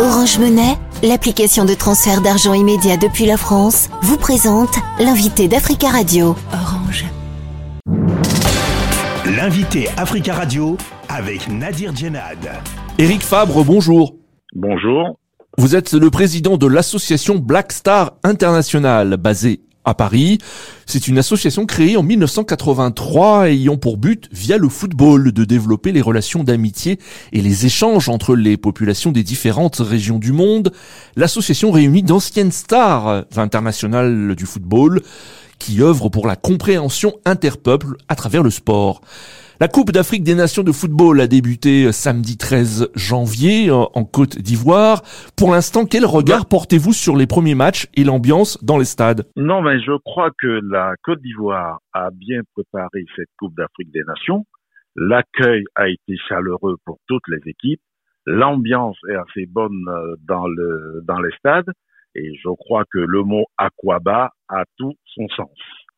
Orange Monnaie, l'application de transfert d'argent immédiat depuis la France, vous présente l'invité d'Africa Radio. Orange. L'invité Africa Radio avec Nadir Djenad. Éric Fabre, bonjour. Bonjour. Vous êtes le président de l'association Black Star International, basée à Paris. C'est une association créée en 1983 ayant pour but, via le football, de développer les relations d'amitié et les échanges entre les populations des différentes régions du monde. L'association réunit d'anciennes stars internationales du football qui œuvrent pour la compréhension interpeuple à travers le sport. La Coupe d'Afrique des Nations de football a débuté euh, samedi 13 janvier euh, en Côte d'Ivoire. Pour l'instant, quel regard portez-vous sur les premiers matchs et l'ambiance dans les stades? Non, mais je crois que la Côte d'Ivoire a bien préparé cette Coupe d'Afrique des Nations. L'accueil a été chaleureux pour toutes les équipes. L'ambiance est assez bonne euh, dans le dans les stades et je crois que le mot aquaba a tout son sens.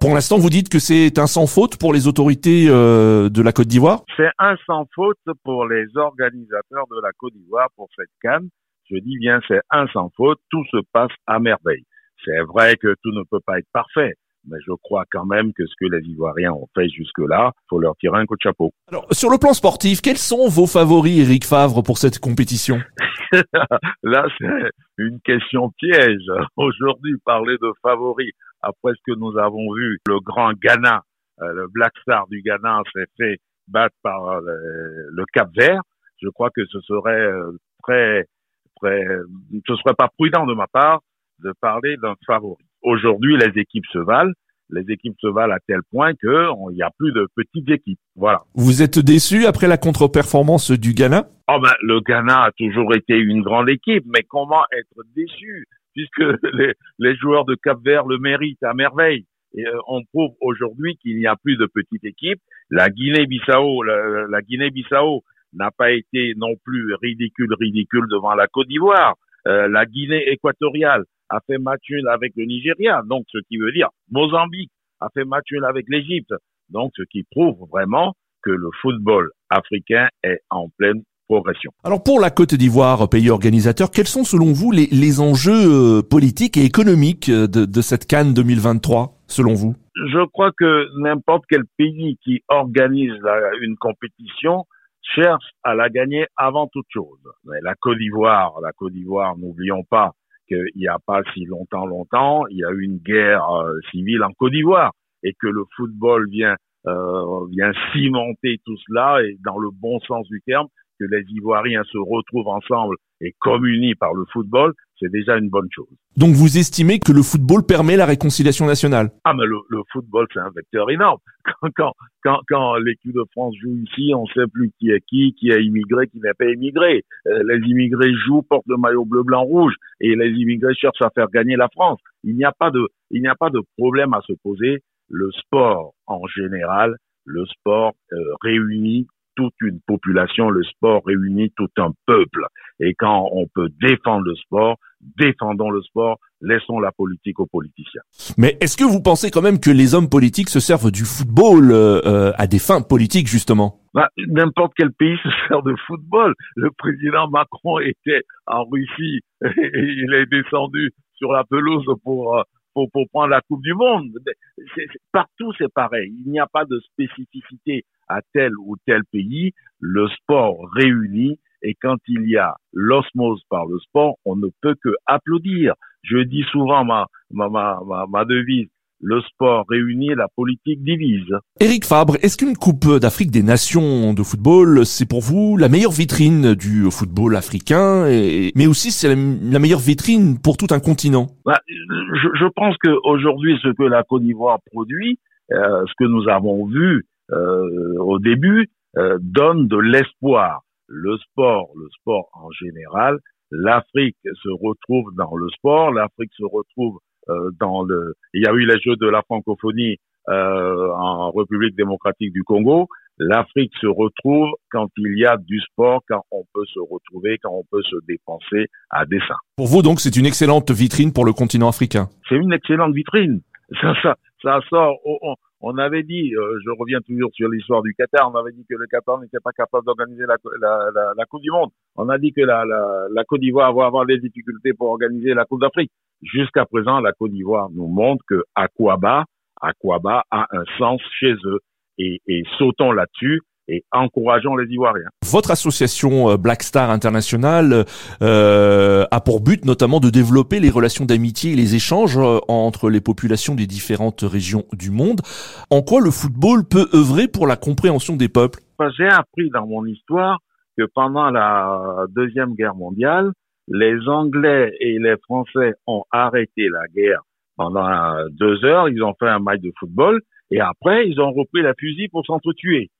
Pour l'instant, vous dites que c'est un sans faute pour les autorités euh, de la Côte d'Ivoire? C'est un sans faute pour les organisateurs de la Côte d'Ivoire pour cette canne. Je dis bien, c'est un sans faute. Tout se passe à merveille. C'est vrai que tout ne peut pas être parfait, mais je crois quand même que ce que les Ivoiriens ont fait jusque-là, faut leur tirer un coup de chapeau. Alors, sur le plan sportif, quels sont vos favoris, Eric Favre, pour cette compétition? Là, c'est une question piège. Aujourd'hui, parler de favoris après ce que nous avons vu, le grand Ghana, euh, le Black Star du Ghana s'est fait battre par euh, le, Cap Vert. Je crois que ce serait euh, très, très, ce serait pas prudent de ma part de parler d'un favori. Aujourd'hui, les équipes se valent. Les équipes se valent à tel point que il n'y a plus de petites équipes. Voilà. Vous êtes déçu après la contre-performance du Ghana? Oh ben, le Ghana a toujours été une grande équipe, mais comment être déçu? Puisque les, joueurs de Cap Vert le méritent à merveille. Et euh, on prouve aujourd'hui qu'il n'y a plus de petites équipes. La Guinée-Bissau, la, Guinée-Bissau n'a pas été non plus ridicule, ridicule devant la Côte d'Ivoire. Euh, la Guinée équatoriale a fait match nul avec le Nigeria, donc ce qui veut dire Mozambique a fait match nul avec l'Égypte, donc ce qui prouve vraiment que le football africain est en pleine progression. Alors pour la Côte d'Ivoire, pays organisateur, quels sont selon vous les, les enjeux euh, politiques et économiques euh, de, de cette Cannes 2023, selon vous? Je crois que n'importe quel pays qui organise une compétition cherche à la gagner avant toute chose. Mais la Côte d'Ivoire, la Côte d'Ivoire, n'oublions pas qu'il n'y a pas si longtemps, longtemps, il y a eu une guerre euh, civile en Côte d'Ivoire et que le football vient euh, vient cimenter tout cela et dans le bon sens du terme que les Ivoiriens se retrouvent ensemble et communient par le football, c'est déjà une bonne chose. Donc vous estimez que le football permet la réconciliation nationale? Ah mais le, le football c'est un vecteur énorme. Quand, quand, quand, quand l'équipe de France joue ici, on sait plus qui est qui, qui est immigré, qui n'est pas immigré. Euh, les immigrés jouent, portent le maillot bleu, blanc, rouge, et les immigrés cherchent à faire gagner la France. Il n'y a pas de, il n'y a pas de problème à se poser. Le sport en général, le sport euh, réunit toute une population, le sport réunit tout un peuple. Et quand on peut défendre le sport, défendons le sport, laissons la politique aux politiciens. Mais est-ce que vous pensez quand même que les hommes politiques se servent du football euh, à des fins politiques justement? Bah, N'importe quel pays se sert de football. Le président Macron était en Russie et il est descendu sur la pelouse pour euh, pour, pour prendre la Coupe du Monde. partout, c'est pareil. Il n'y a pas de spécificité à tel ou tel pays. Le sport réunit et quand il y a l'osmose par le sport, on ne peut que applaudir. Je dis souvent ma, ma, devise, le sport réunit, la politique divise. Éric Fabre, est-ce qu'une Coupe d'Afrique des Nations de football, c'est pour vous la meilleure vitrine du football africain, et, mais aussi c'est la, meilleure vitrine pour tout un continent? Bah, je, je, pense qu'aujourd'hui, ce que la Côte d'Ivoire produit, euh, ce que nous avons vu euh, au début, euh, donne de l'espoir. Le sport, le sport en général, l'Afrique se retrouve dans le sport, l'Afrique se retrouve dans le. Il y a eu les Jeux de la francophonie euh, en République démocratique du Congo. L'Afrique se retrouve quand il y a du sport, quand on peut se retrouver, quand on peut se dépenser à dessein. Pour vous, donc, c'est une excellente vitrine pour le continent africain. C'est une excellente vitrine. Ça, ça, ça sort. On, on avait dit, euh, je reviens toujours sur l'histoire du Qatar, on avait dit que le Qatar n'était pas capable d'organiser la, Coupe du Monde. On a dit que la, la, la Côte d'Ivoire va avoir des difficultés pour organiser la Coupe d'Afrique. Jusqu'à présent, la Côte d'Ivoire nous montre que Aquaba, Aquaba a un sens chez eux. Et, et sautons là-dessus et encourageons les Ivoiriens. Votre association euh, Black Star International euh, a pour but notamment de développer les relations d'amitié et les échanges euh, entre les populations des différentes régions du monde. En quoi le football peut œuvrer pour la compréhension des peuples? J'ai appris dans mon histoire que pendant la Deuxième Guerre mondiale, les Anglais et les Français ont arrêté la guerre pendant deux heures, ils ont fait un match de football et après ils ont repris la fusil pour s'entretuer.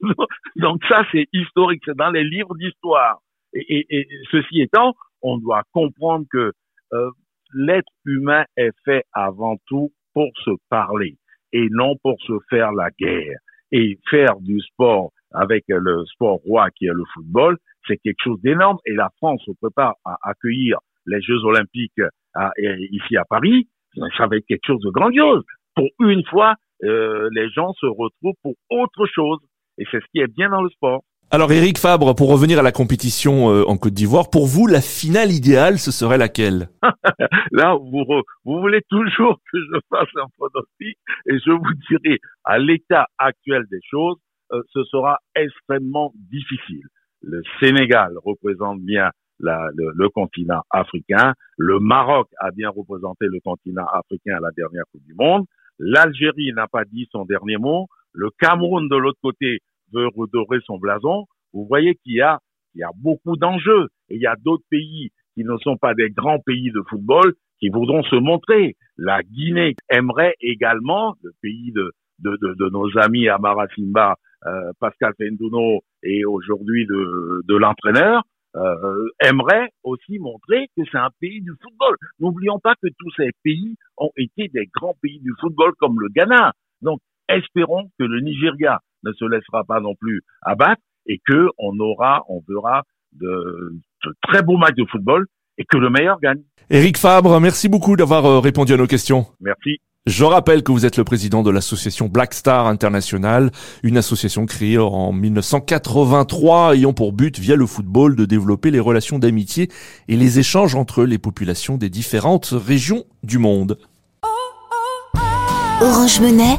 Donc ça, c'est historique, c'est dans les livres d'histoire. Et, et, ceci étant, on doit comprendre que euh, l'être humain est fait avant tout pour se parler et non pour se faire la guerre. Et faire du sport avec le sport roi qui est le football, c'est quelque chose d'énorme. Et la France se prépare à accueillir les Jeux olympiques ici à Paris. Ça va être quelque chose de grandiose. Pour une fois, euh, les gens se retrouvent pour autre chose et c'est ce qui est bien dans le sport. Alors Eric Fabre, pour revenir à la compétition euh, en Côte d'Ivoire, pour vous, la finale idéale, ce serait laquelle? Là, vous, vous voulez toujours que je fasse un pronostic et je vous dirai, à l'état actuel des choses, euh, ce sera extrêmement difficile. Le Sénégal représente bien la, le, le, continent africain, le Maroc a bien représenté le continent africain à la dernière Coupe du Monde, l'Algérie n'a pas dit son dernier mot, le Cameroun de l'autre côté veut redorer son blason, vous voyez qu'il y a, il y a beaucoup d'enjeux. Et il y a d'autres pays qui ne sont pas des grands pays de football qui voudront se montrer. La Guinée aimerait également, le pays de, de, de, de nos amis Amara Simba, euh, Pascal Fendouno et aujourd'hui de, de l'entraîneur, euh, aimerait aussi montrer que c'est un pays du football. N'oublions pas que tous ces pays ont été des grands pays du football comme le Ghana. Donc espérons que le Nigeria ne se laissera pas non plus abattre et que on aura, on verra de, très beaux matchs de football et que le meilleur gagne. Eric Fabre, merci beaucoup d'avoir euh, répondu à nos questions. Merci. Je rappelle que vous êtes le président de l'association Black Star International, une association créée en 1983 ayant pour but, via le football, de développer les relations d'amitié et les échanges entre les populations des différentes régions du monde. Orange Monnaie,